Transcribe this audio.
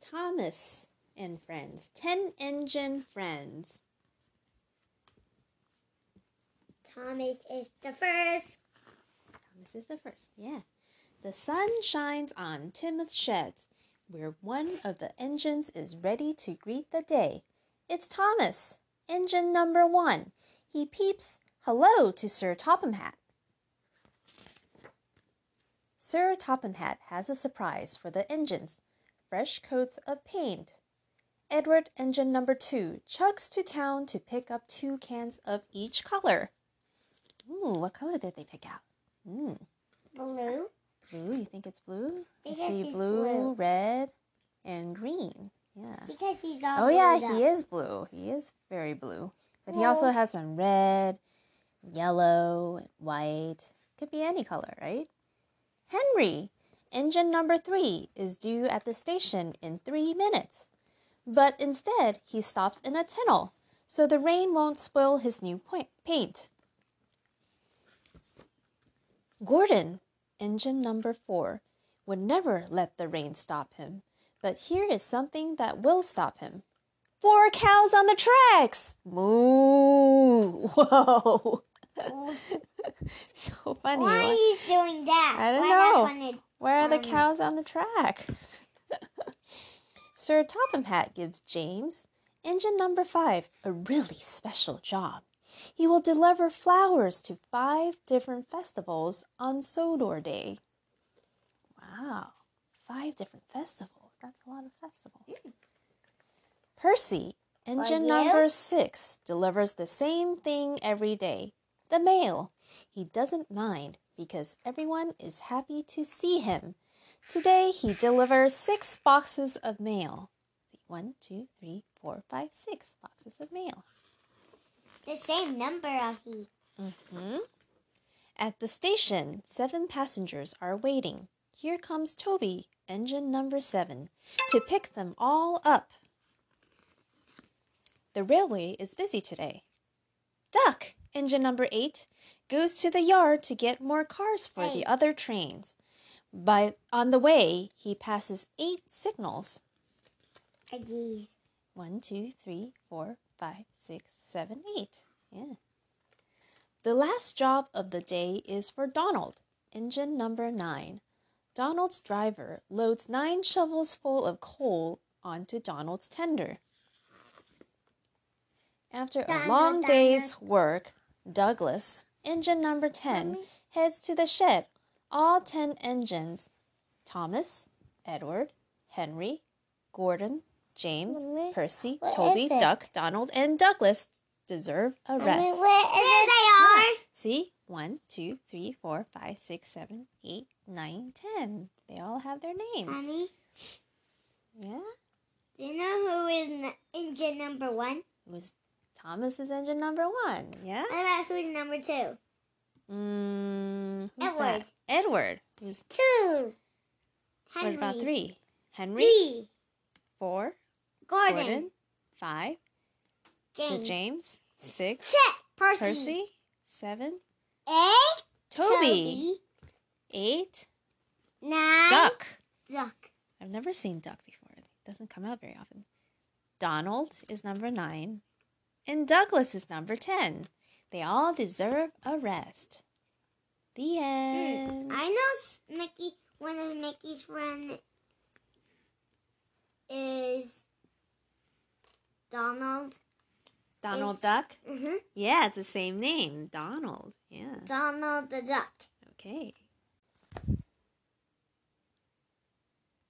Thomas and friends. Ten engine friends. Thomas is the first. Thomas is the first. Yeah. The sun shines on Tidmouth sheds, where one of the engines is ready to greet the day. It's Thomas, engine number one. He peeps hello to Sir Topham Hatt. Sir Topham Hatt has a surprise for the engines fresh coats of paint. Edward, engine number two, chugs to town to pick up two cans of each color. Ooh, what color did they pick out? Mm, Blue. blue. You think it's blue? I see blue, blue. red, and green. Yeah. Because he's all Oh yeah, blued he is blue. He is very blue. But he also has some red, yellow, and white. Could be any color, right? Henry, engine number three, is due at the station in three minutes. But instead, he stops in a tunnel, so the rain won't spoil his new paint. Gordon, engine number four, would never let the rain stop him. But here is something that will stop him. Four cows on the tracks! Moo! Whoa! Oh. so funny. Why are you doing that? I don't Why know. Where are the Um, cows on the track? Sir Topham Hatt gives James, engine number five, a really special job. He will deliver flowers to five different festivals on Sodor Day. Wow, five different festivals. That's a lot of festivals. Percy, engine number six, delivers the same thing every day the mail. He doesn't mind because everyone is happy to see him. Today he delivers six boxes of mail. One, two, three, four, five, six boxes of mail. The same number of he. Hmm? At the station, seven passengers are waiting. Here comes Toby, engine number seven, to pick them all up. The railway is busy today. Duck, engine number eight, goes to the yard to get more cars for Hey. the other trains. By on the way, he passes eight signals. These? One, two, three, four, five, six, seven, eight. Yeah. The last job of the day is for Donald, engine number nine. Donald's driver loads nine shovels full of coal onto Donald's tender. After a long day's work, Douglas, engine number 10, heads to the shed. All 10 engines Thomas, Edward, Henry, Gordon, James, Mommy, Percy, Toby. Duck, Donald, and Douglas deserve a Mommy, rest. there they are. See? One, two, three, four, five, six, seven, eight, nine, ten. They all have their names. Honey, Yeah? do you know who is engine number one? It was Thomas's engine number one. Yeah? What about who's number two? Mm, Edward. that? Edward. Who's Two. Henry. what about three? Henry. Three. Four. Gordon. Gordon. Five. James. James? Six. Six. Percy. Percy. Seven. Eight. Toby. Eight. Nine. Duck. Duck. I've never seen Duck before. It doesn't come out very often. Donald is number nine, and Douglas is number ten. They all deserve a rest. The end. Hmm. I know Mickey. One of Mickey's friends is Donald. Donald is- Duck? hmm Yeah, it's the same name. Donald. Yeah. Donald the duck. Okay.